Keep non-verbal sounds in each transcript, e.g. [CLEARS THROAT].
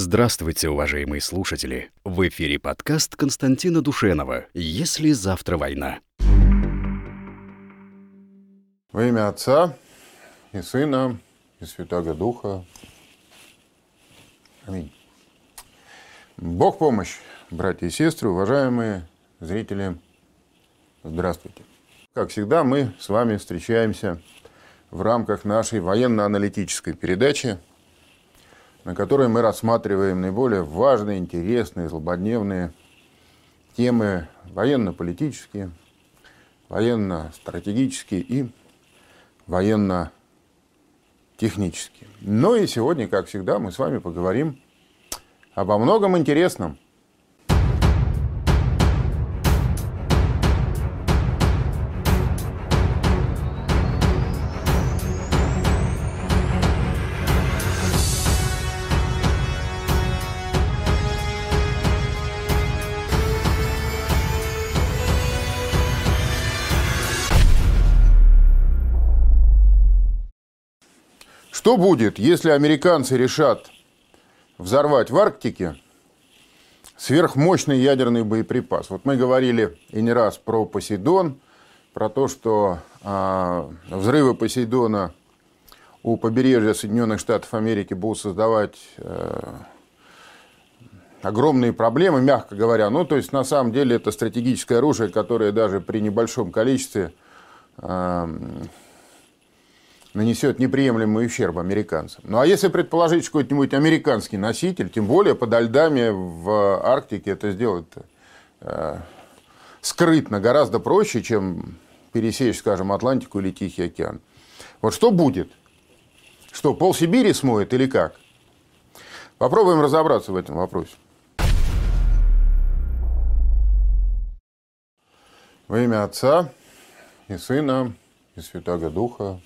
Здравствуйте, уважаемые слушатели! В эфире подкаст Константина Душенова «Если завтра война». Во имя Отца и Сына и Святаго Духа. Аминь. Бог помощь, братья и сестры, уважаемые зрители. Здравствуйте. Как всегда, мы с вами встречаемся в рамках нашей военно-аналитической передачи на которой мы рассматриваем наиболее важные, интересные, злободневные темы военно-политические, военно-стратегические и военно-технические. Ну и сегодня, как всегда, мы с вами поговорим обо многом интересном – Что будет, если американцы решат взорвать в Арктике сверхмощный ядерный боеприпас? Вот мы говорили и не раз про Посейдон, про то, что э, взрывы Посейдона у побережья Соединенных Штатов Америки будут создавать э, огромные проблемы, мягко говоря. Ну, то есть, на самом деле, это стратегическое оружие, которое даже при небольшом количестве э, нанесет неприемлемый ущерб американцам. Ну а если предположить какой-нибудь американский носитель, тем более подо льдами в Арктике это сделать э, скрытно гораздо проще, чем пересечь, скажем, Атлантику или Тихий океан. Вот что будет? Что, пол Сибири смоет или как? Попробуем разобраться в этом вопросе. Во имя Отца и Сына и Святаго Духа.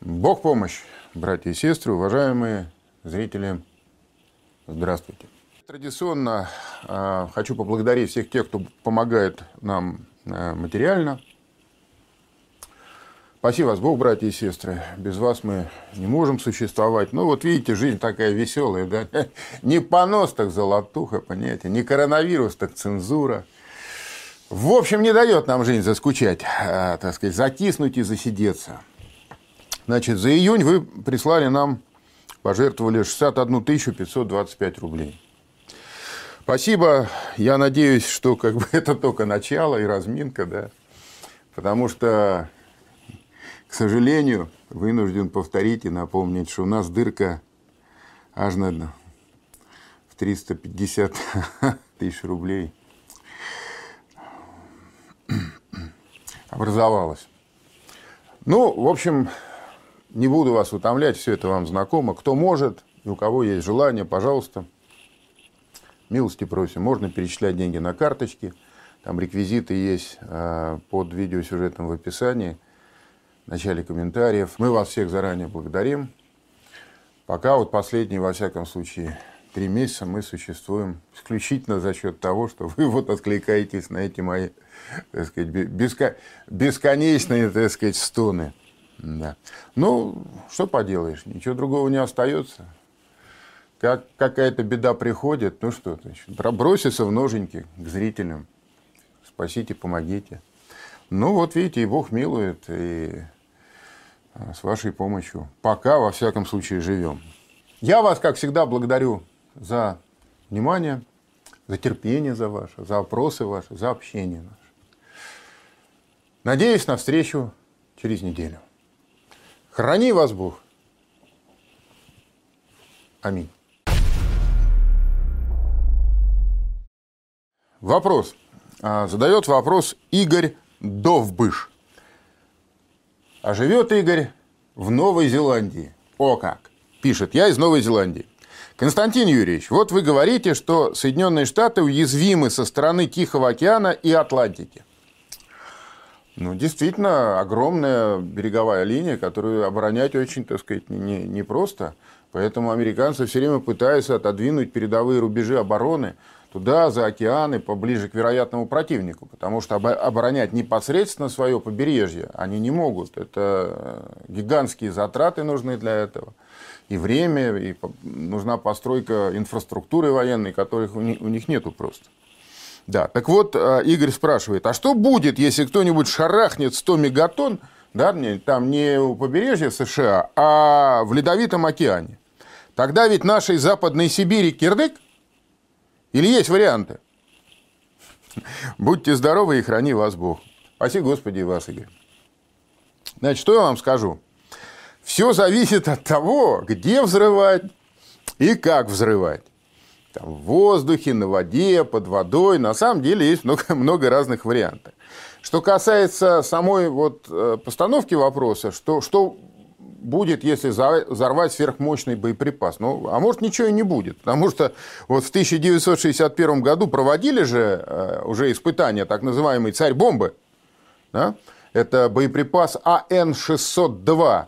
Бог помощь, братья и сестры, уважаемые зрители, здравствуйте. Традиционно э, хочу поблагодарить всех тех, кто помогает нам э, материально. Спасибо вас, Бог, братья и сестры. Без вас мы не можем существовать. Ну, вот видите, жизнь такая веселая, да? [LAUGHS] Не понос, так золотуха, понятие. Не коронавирус, так цензура – в общем, не дает нам жизнь заскучать, а, так сказать, затиснуть и засидеться. Значит, за июнь вы прислали нам, пожертвовали 61 525 рублей. Спасибо. Я надеюсь, что как бы [LAUGHS] это только начало и разминка, да. Потому что, к сожалению, вынужден повторить и напомнить, что у нас дырка аж на в 350 [LAUGHS] тысяч рублей – [CLEARS THROAT] образовалась. Ну, в общем, не буду вас утомлять, все это вам знакомо. Кто может у кого есть желание, пожалуйста, милости просим. Можно перечислять деньги на карточки. Там реквизиты есть а, под видеосюжетом в описании, в начале комментариев. Мы вас всех заранее благодарим. Пока вот последний, во всяком случае, три месяца мы существуем исключительно за счет того, что вы вот откликаетесь на эти мои, так сказать, беско... бесконечные, так сказать, стоны. Да. Ну, что поделаешь, ничего другого не остается. Как какая-то беда приходит, ну что, значит, броситься в ноженьки к зрителям. Спасите, помогите. Ну, вот видите, и Бог милует, и а, с вашей помощью. Пока, во всяком случае, живем. Я вас, как всегда, благодарю за внимание, за терпение за ваше, за вопросы ваши, за общение наше. Надеюсь на встречу через неделю. Храни вас Бог. Аминь. Вопрос. А, задает вопрос Игорь Довбыш. А живет Игорь в Новой Зеландии. О как! Пишет, я из Новой Зеландии. Константин Юрьевич, вот вы говорите, что Соединенные Штаты уязвимы со стороны Тихого океана и Атлантики. Ну, действительно, огромная береговая линия, которую оборонять очень, так сказать. Не, не Поэтому американцы все время пытаются отодвинуть передовые рубежи обороны туда, за океаны, поближе к вероятному противнику. Потому что оборонять непосредственно свое побережье они не могут. Это гигантские затраты нужны для этого. И время, и нужна постройка инфраструктуры военной, которых у них, нету просто. Да, так вот, э, Игорь спрашивает, а что будет, если кто-нибудь шарахнет 100 мегатонн, да, там не у побережья США, а в Ледовитом океане? Тогда ведь нашей Западной Сибири кирдык? Или есть варианты? Будьте здоровы и храни вас Бог. Спасибо, Господи, и вас, Игорь. Значит, что я вам скажу? Все зависит от того, где взрывать и как взрывать. Там, в воздухе, на воде, под водой. На самом деле есть много, [LAUGHS] много разных вариантов. Что касается самой вот э, постановки вопроса, что, что будет, если взорвать сверхмощный боеприпас? Ну, а может, ничего и не будет. Потому что вот в 1961 году проводили же э, уже испытания так называемой «Царь-бомбы». Да? Это боеприпас АН-602.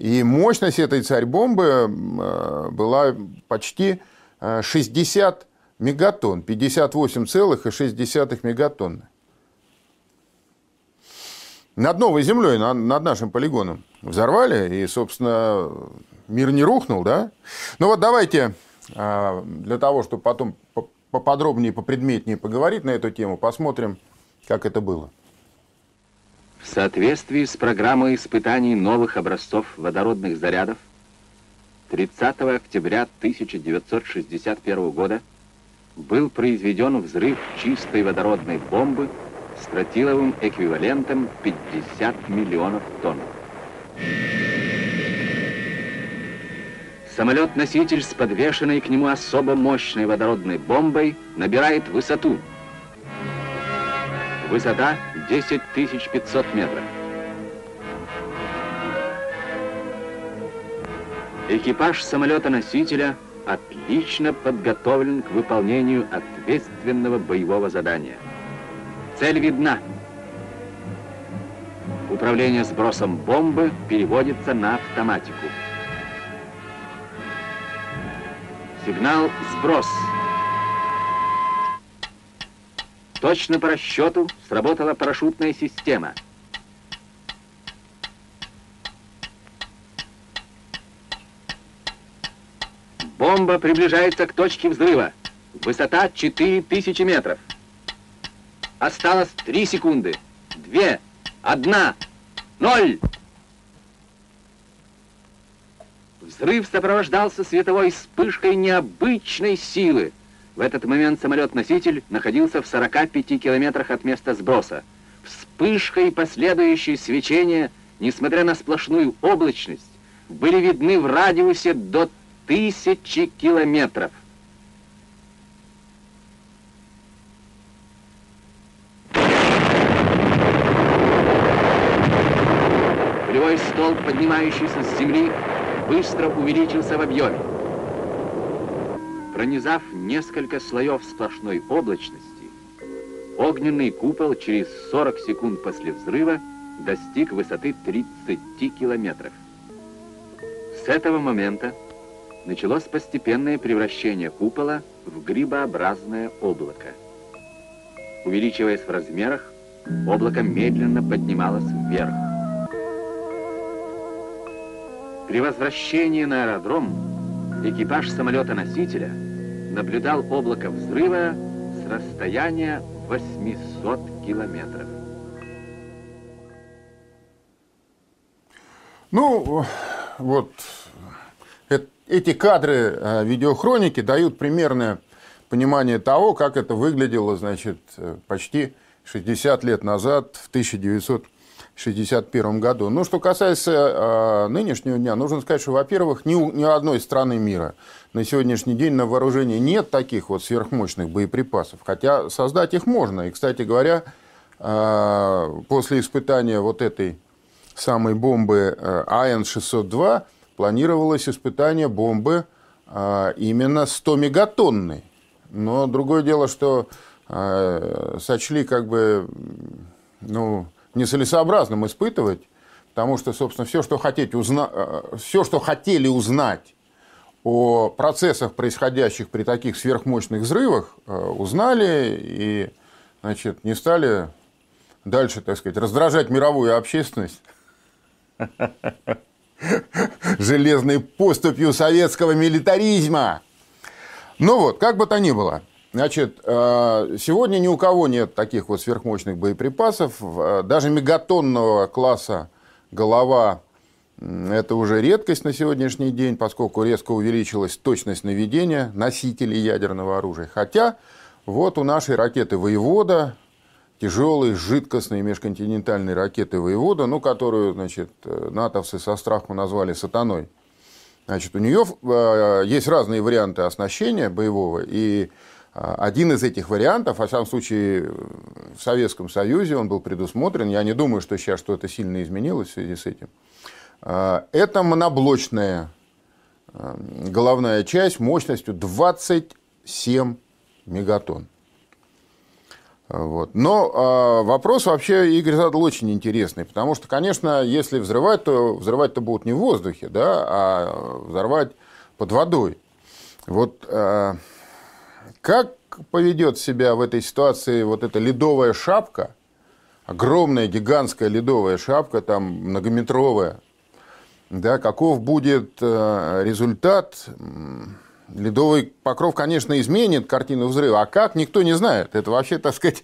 И мощность этой царь-бомбы э, была почти 60 э, мегатонн, 58,6 мегатонны. Над новой землей, над нашим полигоном взорвали, и, собственно, мир не рухнул, да? Ну вот давайте э, для того, чтобы потом поподробнее, попредметнее поговорить на эту тему, посмотрим, как это было. В соответствии с программой испытаний новых образцов водородных зарядов 30 октября 1961 года был произведен взрыв чистой водородной бомбы с тротиловым эквивалентом 50 миллионов тонн. Самолет-носитель с подвешенной к нему особо мощной водородной бомбой набирает высоту – Высота 10 500 метров. Экипаж самолета-носителя отлично подготовлен к выполнению ответственного боевого задания. Цель видна. Управление сбросом бомбы переводится на автоматику. Сигнал «Сброс». Точно по расчету сработала парашютная система. Бомба приближается к точке взрыва. Высота 4000 метров. Осталось 3 секунды. 2, 1, 0. Взрыв сопровождался световой вспышкой необычной силы. В этот момент самолет-носитель находился в 45 километрах от места сброса. Вспышка и последующее свечение, несмотря на сплошную облачность, были видны в радиусе до тысячи километров. Полевой столб, поднимающийся с земли, быстро увеличился в объеме. Пронизав несколько слоев сплошной облачности, огненный купол через 40 секунд после взрыва достиг высоты 30 километров. С этого момента началось постепенное превращение купола в грибообразное облако. Увеличиваясь в размерах, облако медленно поднималось вверх. При возвращении на аэродром экипаж самолета-носителя наблюдал облако взрыва с расстояния 800 километров. Ну, вот эти кадры э, видеохроники дают примерное понимание того, как это выглядело, значит, э, почти 60 лет назад, в 1900 1961 году. Ну, что касается э, нынешнего дня, нужно сказать, что, во-первых, ни, ни одной страны мира на сегодняшний день на вооружении нет таких вот сверхмощных боеприпасов, хотя создать их можно. И, кстати говоря, э, после испытания вот этой самой бомбы э, АН-602 планировалось испытание бомбы э, именно 100-мегатонной. Но другое дело, что э, сочли как бы, ну, нецелесообразным испытывать, потому что, собственно, все, что, хотеть узна... Э, все, что хотели узнать о процессах, происходящих при таких сверхмощных взрывах, э, узнали и значит, не стали дальше, так сказать, раздражать мировую общественность [LAUGHS] железной поступью советского милитаризма. Ну вот, как бы то ни было. Значит, э, сегодня ни у кого нет таких вот сверхмощных боеприпасов. Э, даже мегатонного класса голова – это уже редкость на сегодняшний день, поскольку резко увеличилась точность наведения носителей ядерного оружия. Хотя вот у нашей ракеты «Воевода», тяжелой, жидкостной межконтинентальной ракеты «Воевода», ну, которую, значит, э, натовцы со страху назвали «сатаной». Значит, у нее есть разные варианты оснащения боевого, и один из этих вариантов, во всяком случае, в Советском Союзе он был предусмотрен, я не думаю, что сейчас что-то сильно изменилось в связи с этим, а, это моноблочная а, головная часть мощностью 27 мегатонн. Вот. Но вопрос вообще, Игорь задал очень интересный, потому что, конечно, если взрывать, то взрывать-то будут не в воздухе, да, а взорвать под водой. Вот как поведет себя в этой ситуации вот эта ледовая шапка, огромная гигантская ледовая шапка, там многометровая, да, каков будет э, результат, ледовый покров, конечно, изменит картину взрыва, а как, никто не знает. Это вообще, так сказать,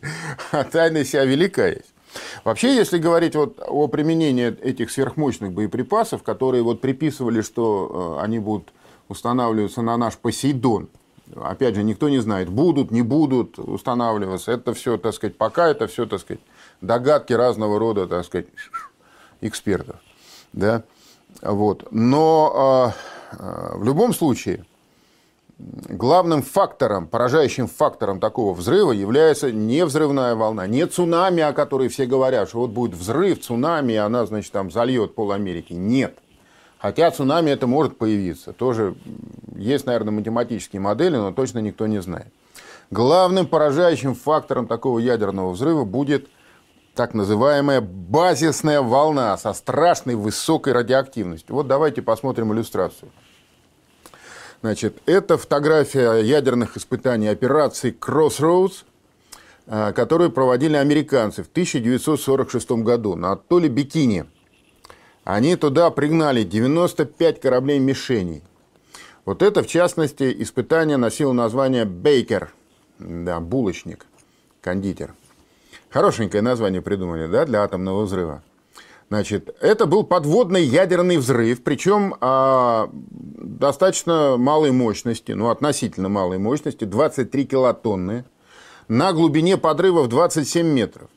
[LAUGHS] тайна себя велика есть. Вообще, если говорить вот о применении этих сверхмощных боеприпасов, которые вот приписывали, что э, они будут устанавливаться на наш Посейдон – Опять же, никто не знает, будут, не будут устанавливаться. Это все, так сказать, пока это все, так сказать, догадки разного рода, так сказать, экспертов. Да? Вот. Но э, в любом случае, главным фактором, поражающим фактором такого взрыва является не взрывная волна, не цунами, о которой все говорят, что вот будет взрыв, цунами, и она, значит, там зальет пол Америки. Нет. Хотя цунами это может появиться. Тоже есть, наверное, математические модели, но точно никто не знает. Главным поражающим фактором такого ядерного взрыва будет так называемая базисная волна со страшной высокой радиоактивностью. Вот давайте посмотрим иллюстрацию. Значит, это фотография ядерных испытаний операции Crossroads, э, которую проводили американцы в 1946 году на атолле Бикини. Они туда пригнали 95 кораблей-мишеней – вот это, в частности, испытание носило название «Бейкер», да, булочник, кондитер. Хорошенькое название придумали, да, для атомного взрыва. Значит, это был подводный ядерный взрыв, причем а, достаточно малой мощности, ну, относительно малой мощности, 23 килотонны, на глубине подрыва в 27 метров.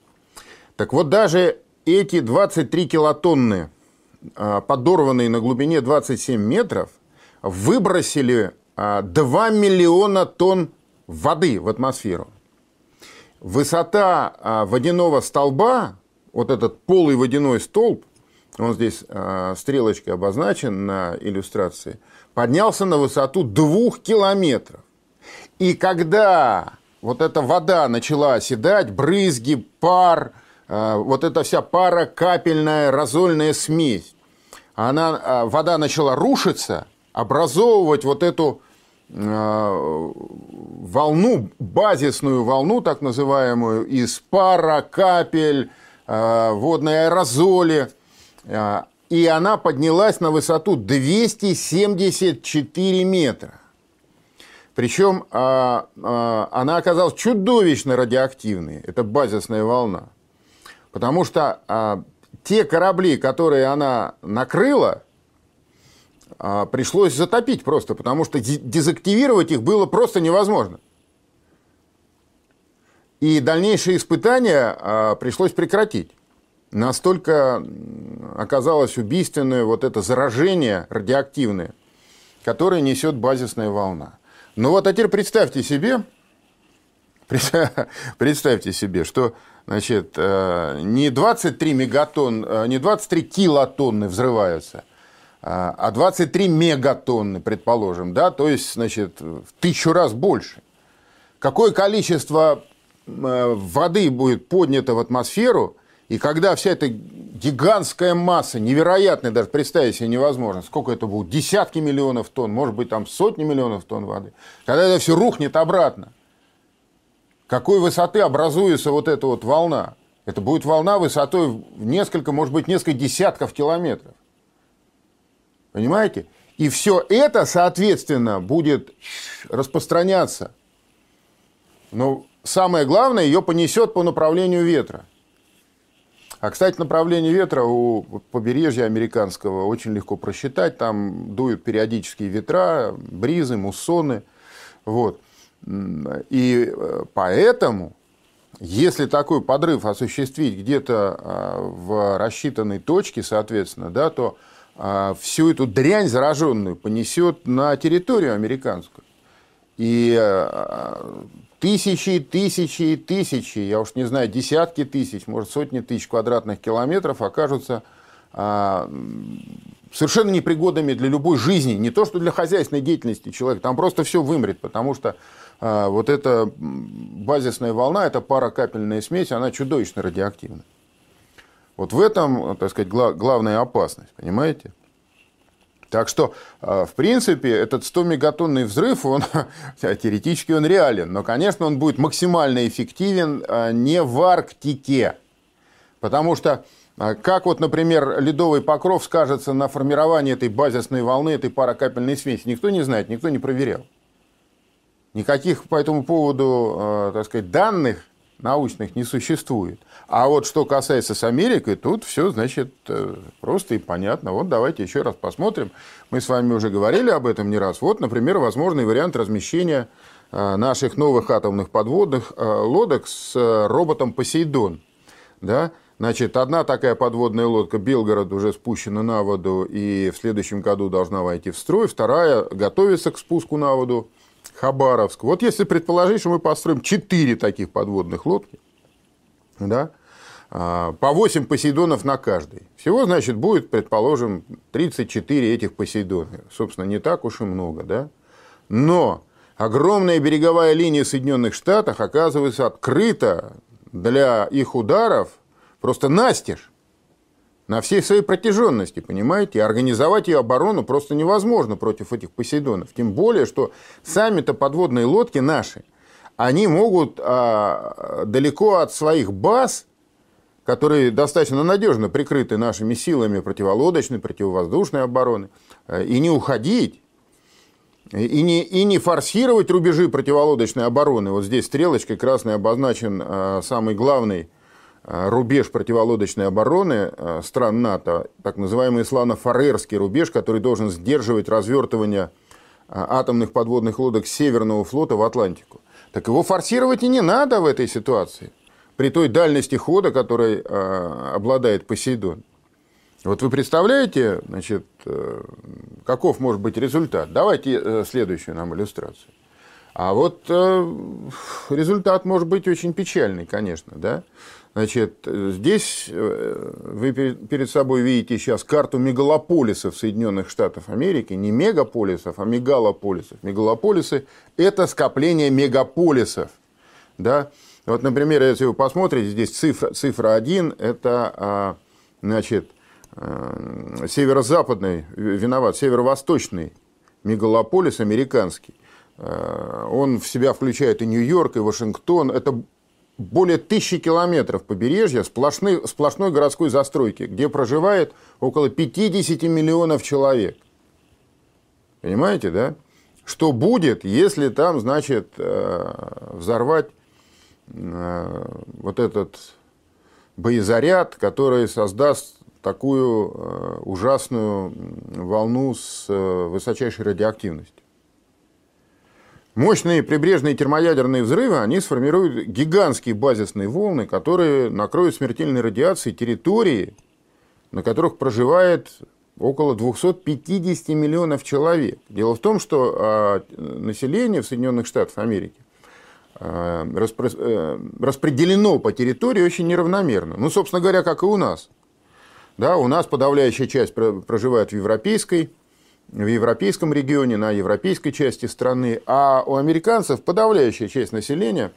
Так вот, даже эти 23 килотонны, а, подорванные на глубине 27 метров, выбросили 2 а, миллиона тонн воды в атмосферу. Высота а, водяного столба, вот этот полый водяной столб, он здесь стрелочкой обозначен на иллюстрации, поднялся на высоту двух километров. И когда вот эта вода начала оседать, брызги, пар, вот эта вся пара капельная разольная смесь, она, вода начала рушиться – образовывать вот эту э, волну, базисную волну, так называемую, из пара, капель, э, водной аэрозоли. Э, и она поднялась на высоту 274 метра. Причем она оказалась чудовищно радиоактивной, это базисная волна. Потому что те корабли, которые она накрыла, а, пришлось затопить просто, потому что дезактивировать их было просто невозможно. И дальнейшие испытания а, пришлось прекратить. Настолько оказалось убийственное вот это заражение радиоактивное, которое несет базисная волна. Ну вот, а теперь представьте себе, [LAUGHS] представьте себе, что значит, э, не 23 мегатонн, э, не 23 килотонны взрываются, а 23 а мегатонны, предположим, да, то есть, значит, в тысячу раз больше. Какое количество э, воды будет поднято в атмосферу, и когда вся эта гигантская масса, невероятная, даже представить себе невозможно, сколько это будет, десятки миллионов тонн, может быть, там сотни миллионов тонн воды, когда это все рухнет обратно, какой высоты образуется вот эта вот волна? Это будет волна высотой в несколько, может быть, несколько десятков километров. Понимаете? И все это, соответственно, будет распространяться. Но самое главное, ее понесет по направлению ветра. А, кстати, направление ветра у побережья американского очень легко просчитать. Там дуют периодические ветра, бризы, муссоны. Вот. И э, поэтому, если такой подрыв осуществить где-то а, в рассчитанной точке, соответственно, да, то а, всю эту дрянь зараженную понесет на территорию американскую. И а, тысячи, тысячи, тысячи, я уж не знаю, десятки тысяч, может, сотни тысяч квадратных километров окажутся совершенно непригодными для любой жизни, не то что для хозяйственной деятельности человека, там просто все вымрет, потому что вот эта базисная волна, эта паракапельная смесь, она чудовищно радиоактивна. Вот в этом, так сказать, главная опасность, понимаете? Так что, а, в принципе, этот 100-мегатонный взрыв, он [LAUGHS] теоретически он реален, но, конечно, он будет максимально эффективен а, не в Арктике, потому что как вот, например, ледовый покров скажется на формировании этой базисной волны, этой паракапельной смеси, никто не знает, никто не проверял. Никаких по этому поводу, э, так сказать, данных научных не существует. А вот что касается с Америкой, тут все, значит, э, просто и понятно. Вот давайте еще раз посмотрим. Мы с вами уже говорили об этом не раз. Вот, например, возможный вариант размещения э, наших новых атомных подводных лодок с роботом «Посейдон». Да? Значит, одна такая подводная лодка «Белгород» уже спущена на воду и в следующем году должна войти в строй. Вторая готовится к спуску на воду Хабаровск. Вот если предположить, что мы построим 4 таких подводных лодки, да, а, по 8 Посейдонов на каждой. Всего, значит, будет, предположим, 34 этих Посейдона. Собственно, не так уж и много, да? Но огромная береговая линия Соединенных Штатов оказывается открыта для их ударов просто настежь на всей своей протяженности, понимаете? организовать ее оборону просто невозможно против этих Посейдонов. Тем более, что сами-то подводные лодки наши, они могут а, далеко от своих баз, которые достаточно надежно прикрыты нашими силами противолодочной, противовоздушной обороны, а, и не уходить, и не, и не форсировать рубежи противолодочной обороны. Вот здесь стрелочкой красной обозначен а, самый главный рубеж противолодочной обороны э, стран НАТО, так называемый славно-фарерский рубеж, который должен сдерживать развертывание э, атомных подводных лодок Северного флота в Атлантику. Так его форсировать и не надо в этой ситуации, при той дальности хода, которой обладает Посейдон. Вот вы представляете, значит, каков может быть результат? Давайте следующую нам иллюстрацию. А вот результат может быть очень печальный, конечно, да? Значит, здесь э, вы перед собой видите сейчас карту мегалополисов Соединенных Штатов Америки. Не мегаполисов, а мегалополисов. Мегалополисы – это скопление мегаполисов. Да? Вот, например, если вы посмотрите, здесь цифра, цифра 1 – это а, значит, э, северо-западный, виноват, северо-восточный мегалополис американский. Э, он в себя включает и Нью-Йорк, и Вашингтон. Это более тысячи километров побережья сплошной, сплошной городской застройки, где проживает около 50 миллионов человек. Понимаете, да? Что будет, если там, значит, э, взорвать э, вот этот боезаряд, который создаст такую э, ужасную волну с высочайшей радиоактивностью? Мощные прибрежные термоядерные взрывы, они сформируют гигантские базисные волны, которые накроют смертельной радиацией территории, на которых проживает около 250 миллионов человек. Дело в том, что а, население в Соединенных Штатах Америки а, э, распределено по территории очень неравномерно. Ну, собственно говоря, как и у нас. Да, у нас подавляющая часть проживает в европейской в европейском регионе, на европейской части страны, а у американцев подавляющая часть населения,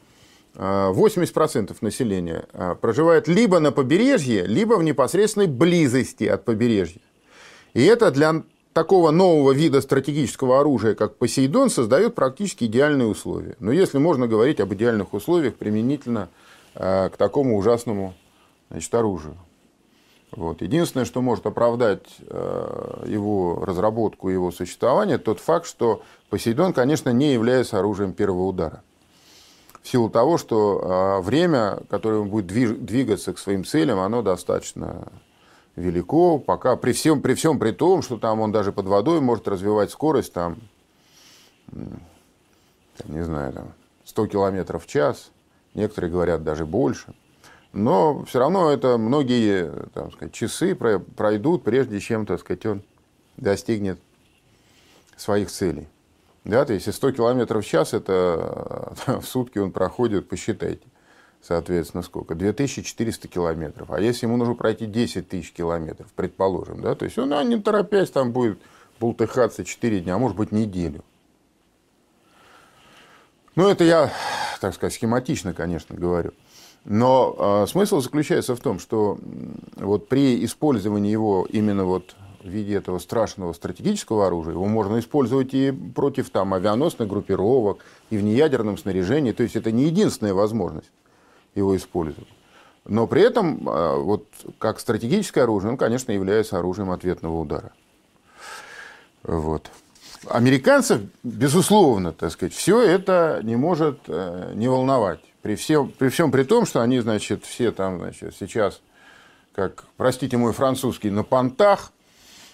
80% а, населения, а, проживает либо на побережье, либо в непосредственной близости от побережья. И это для такого нового вида стратегического оружия, как Посейдон, создает практически идеальные условия. Но если можно говорить об идеальных условиях применительно а, к такому ужасному значит, оружию. Вот. Единственное, что может оправдать э, его разработку и его существование, тот факт, что Посейдон, конечно, не является оружием первого удара. В силу того, что э, время, которое он будет двигаться к своим целям, оно достаточно велико, пока при всем, при всем при том, что там он даже под водой может развивать скорость там, не знаю, там 100 километров в час, некоторые говорят даже больше. Но все равно это многие так сказать, часы пройдут, прежде чем так сказать, он достигнет своих целей. Да, то есть, если 100 километров в час, это [LAUGHS] в сутки он проходит, посчитайте, соответственно, сколько? 2400 километров. А если ему нужно пройти 10 тысяч километров, предположим, да, то есть он, а не торопясь, там будет бултыхаться 4 дня, а может быть неделю. Ну, это я, так сказать, схематично, конечно, говорю. Но э, смысл заключается в том, что вот при использовании его именно вот в виде этого страшного стратегического оружия, его можно использовать и против там, авианосных группировок, и в неядерном снаряжении. То есть это не единственная возможность его использовать. Но при этом, э, вот, как стратегическое оружие, он, конечно, является оружием ответного удара. Вот. Американцев, безусловно, так сказать, все это не может э, не волновать. При всем, при всем при том, что они, значит, все там, значит, сейчас, как, простите мой французский, на понтах,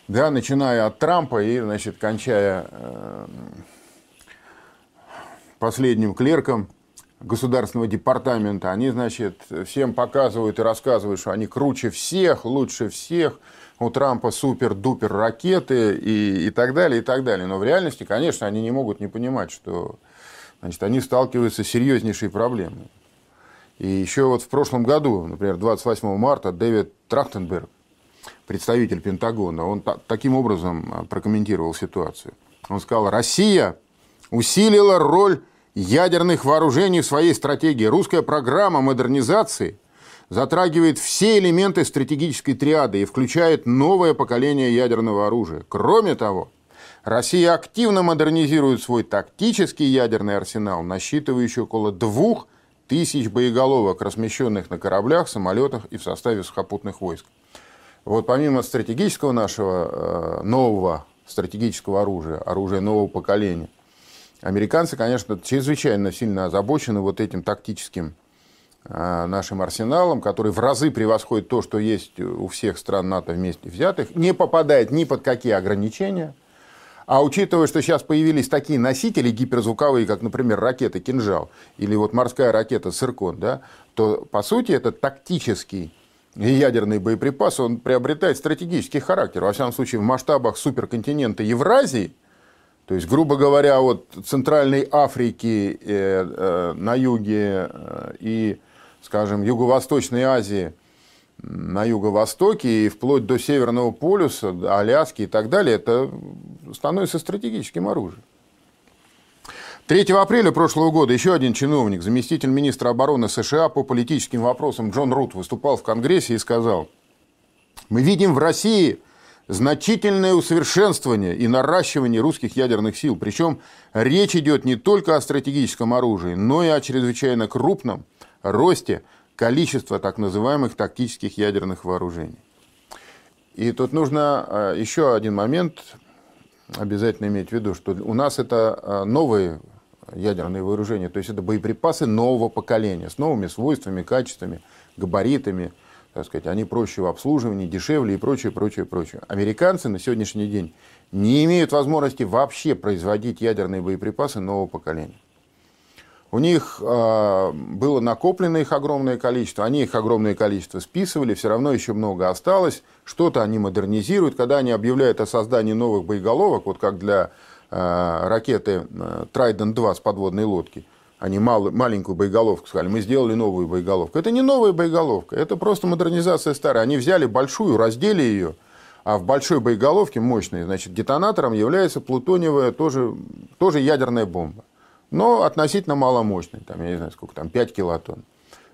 да, начиная от Трампа и, значит, кончая э, последним клерком Государственного департамента, они, значит, всем показывают и рассказывают, что они круче всех, лучше всех, у Трампа супер-дупер ракеты и, и так далее, и так далее. Но в реальности, конечно, они не могут не понимать, что значит, они сталкиваются с серьезнейшей проблемой. И еще вот в прошлом году, например, 28 марта, Дэвид Трахтенберг, представитель Пентагона, он таким образом а, прокомментировал ситуацию. Он сказал, Россия усилила роль ядерных вооружений в своей стратегии. Русская программа модернизации затрагивает все элементы стратегической триады и включает новое поколение ядерного оружия. Кроме того, Россия активно модернизирует свой тактический ядерный арсенал, насчитывающий около двух тысяч боеголовок, размещенных на кораблях, самолетах и в составе сухопутных войск. Вот помимо стратегического нашего э, нового стратегического оружия, оружия нового поколения, американцы, конечно, чрезвычайно сильно озабочены вот этим тактическим э, нашим арсеналом, который в разы превосходит то, что есть у всех стран НАТО вместе взятых, не попадает ни под какие ограничения – а учитывая, что сейчас появились такие носители гиперзвуковые, как, например, ракета «Кинжал» или вот морская ракета «Циркон», да, то, по сути, это тактический ядерный боеприпас, он приобретает стратегический характер. Во всяком случае, в масштабах суперконтинента Евразии, то есть, грубо говоря, от Центральной Африки э, э, на юге э, и, скажем, Юго-Восточной Азии – на юго-востоке и вплоть до Северного полюса, Аляски и так далее, это становится стратегическим оружием. 3 апреля прошлого года еще один чиновник, заместитель министра обороны США по политическим вопросам Джон Рут выступал в Конгрессе и сказал, мы видим в России значительное усовершенствование и наращивание русских ядерных сил. Причем речь идет не только о стратегическом оружии, но и о чрезвычайно крупном росте количество так называемых тактических ядерных вооружений. И тут нужно а, еще один момент обязательно иметь в виду, что у нас это а, новые ядерные вооружения, то есть это боеприпасы нового поколения, с новыми свойствами, качествами, габаритами, так сказать, они проще в обслуживании, дешевле и прочее, прочее, прочее. Американцы на сегодняшний день не имеют возможности вообще производить ядерные боеприпасы нового поколения. У них э, было накоплено их огромное количество, они их огромное количество списывали, все равно еще много осталось. Что-то они модернизируют, когда они объявляют о создании новых боеголовок, вот как для э, ракеты э, Trident-2 с подводной лодки. Они мал, маленькую боеголовку сказали, мы сделали новую боеголовку. Это не новая боеголовка, это просто модернизация старой. Они взяли большую, раздели ее, а в большой боеголовке мощной, значит, детонатором является плутониевая тоже, тоже ядерная бомба но относительно маломощный, там, я не знаю, сколько там, 5 килотонн.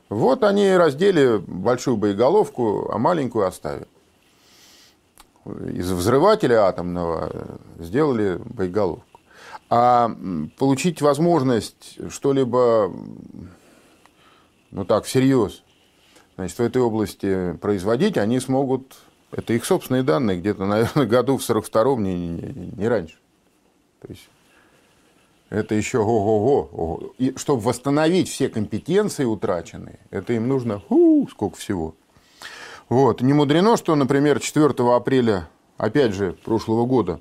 Вот они раздели большую боеголовку, а маленькую оставили. Из взрывателя атомного сделали боеголовку. А получить возможность что-либо, ну так, всерьез значит, в этой области производить, они смогут, это их собственные данные, где-то, наверное, году в 42-м, не, не, не раньше. То есть это еще ого-го. И чтобы восстановить все компетенции утраченные, это им нужно ху, сколько всего. Вот. Не мудрено, что, например, 4 апреля, опять же, прошлого года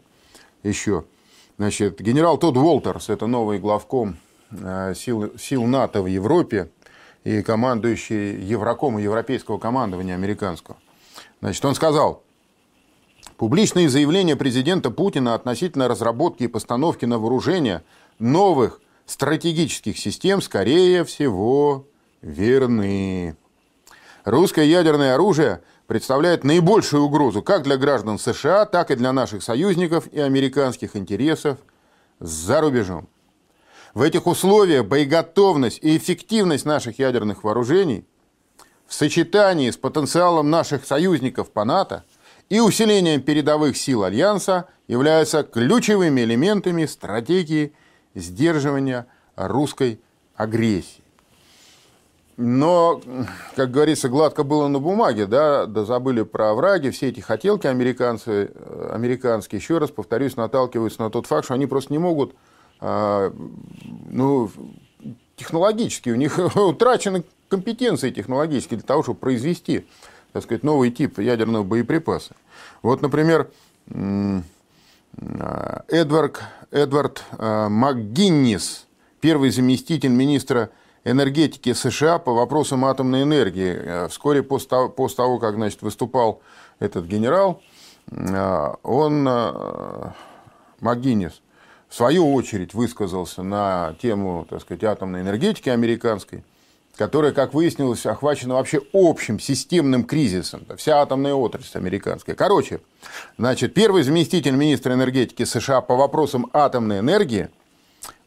еще, значит, генерал Тодд Уолтерс, это новый главком э, сил, сил НАТО в Европе и командующий Евроком и Европейского командования американского. Значит, он сказал, публичные заявления президента Путина относительно разработки и постановки на вооружение новых стратегических систем, скорее всего, верны. Русское ядерное оружие представляет наибольшую угрозу как для граждан США, так и для наших союзников и американских интересов за рубежом. В этих условиях боеготовность и эффективность наших ядерных вооружений в сочетании с потенциалом наших союзников по НАТО и усилением передовых сил Альянса являются ключевыми элементами стратегии сдерживания русской агрессии. Но, как говорится, гладко было на бумаге, да, да забыли про враги, все эти хотелки американцы, э, американские, еще раз повторюсь, наталкиваются на тот факт, что они просто не могут, а, ну, технологически, у них [LAUGHS] утрачены компетенции технологические для того, чтобы произвести, так сказать, новый тип ядерного боеприпаса. Вот, например, Эдвард, Эдвард э, МакГиннис, первый заместитель министра энергетики США по вопросам атомной энергии. Э, вскоре после того, как значит, выступал этот генерал, э, он, э, МакГиннис, в свою очередь высказался на тему так сказать, атомной энергетики американской, которая, как выяснилось, охвачена вообще общим системным кризисом. Вся атомная отрасль американская. Короче, значит, первый заместитель министра энергетики США по вопросам атомной энергии –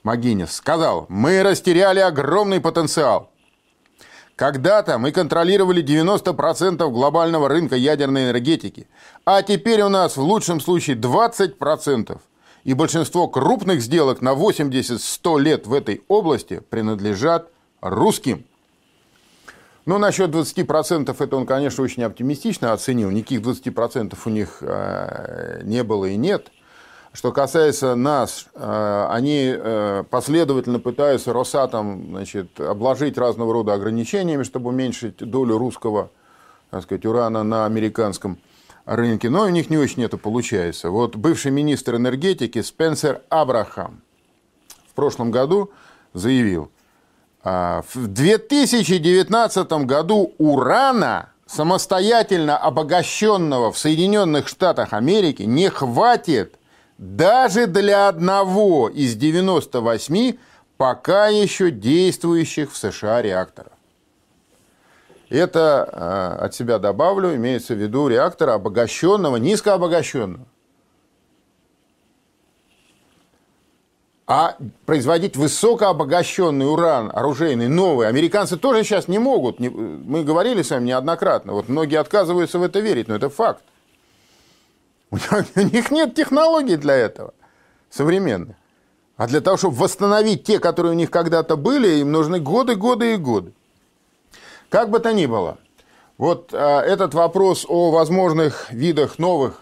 Магинис сказал, мы растеряли огромный потенциал. Когда-то мы контролировали 90% глобального рынка ядерной энергетики, а теперь у нас в лучшем случае 20%. И большинство крупных сделок на 80-100 лет в этой области принадлежат русским. Ну, насчет 20% это он, конечно, очень оптимистично оценил. Никаких 20% у них э, не было и нет – что касается нас, э, они э, последовательно пытаются Росатом значит, обложить разного рода ограничениями, чтобы уменьшить долю русского так сказать, урана на американском рынке, но у них не очень это получается. Вот бывший министр энергетики Спенсер Абрахам в прошлом году заявил, «А, в 2019 году урана, самостоятельно обогащенного в Соединенных Штатах Америки, не хватит даже для одного из 98 пока еще действующих в США реакторов. Это э, от себя добавлю, имеется в виду реактора обогащенного, низкообогащенного. А производить высокообогащенный уран оружейный, новый, американцы тоже сейчас не могут. Мы говорили с вами неоднократно. Вот многие отказываются в это верить, но это факт. У [LAUGHS] них нет технологий для этого современных. А для того, чтобы восстановить те, которые у них когда-то были, им нужны годы, годы и годы. Как бы то ни было, вот а, этот вопрос о возможных видах новых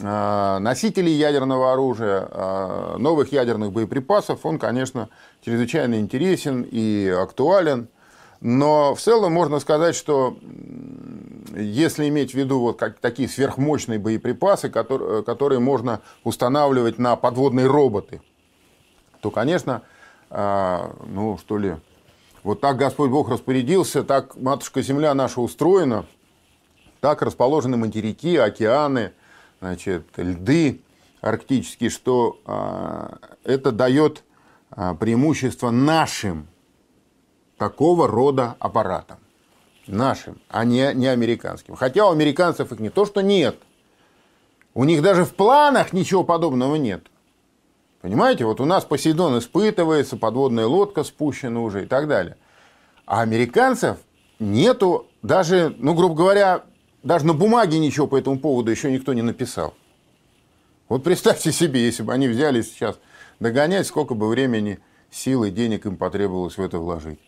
носителей ядерного оружия, а, новых ядерных боеприпасов, он, конечно, чрезвычайно интересен и актуален. Но в целом можно сказать, что если иметь в виду вот как, такие сверхмощные боеприпасы, которые, которые можно устанавливать на подводные роботы, то, конечно, э, ну что ли, вот так Господь Бог распорядился, так Матушка Земля наша устроена, так расположены материки, океаны, значит, льды арктические, что э, это дает э, преимущество нашим такого рода аппаратам. Нашим, а не, не американским. Хотя у американцев их не то, что нет. У них даже в планах ничего подобного нет. Понимаете, вот у нас Посейдон испытывается, подводная лодка спущена уже и так далее. А американцев нету даже, ну, грубо говоря, даже на бумаге ничего по этому поводу еще никто не написал. Вот представьте себе, если бы они взяли сейчас догонять, сколько бы времени, сил и денег им потребовалось в это вложить.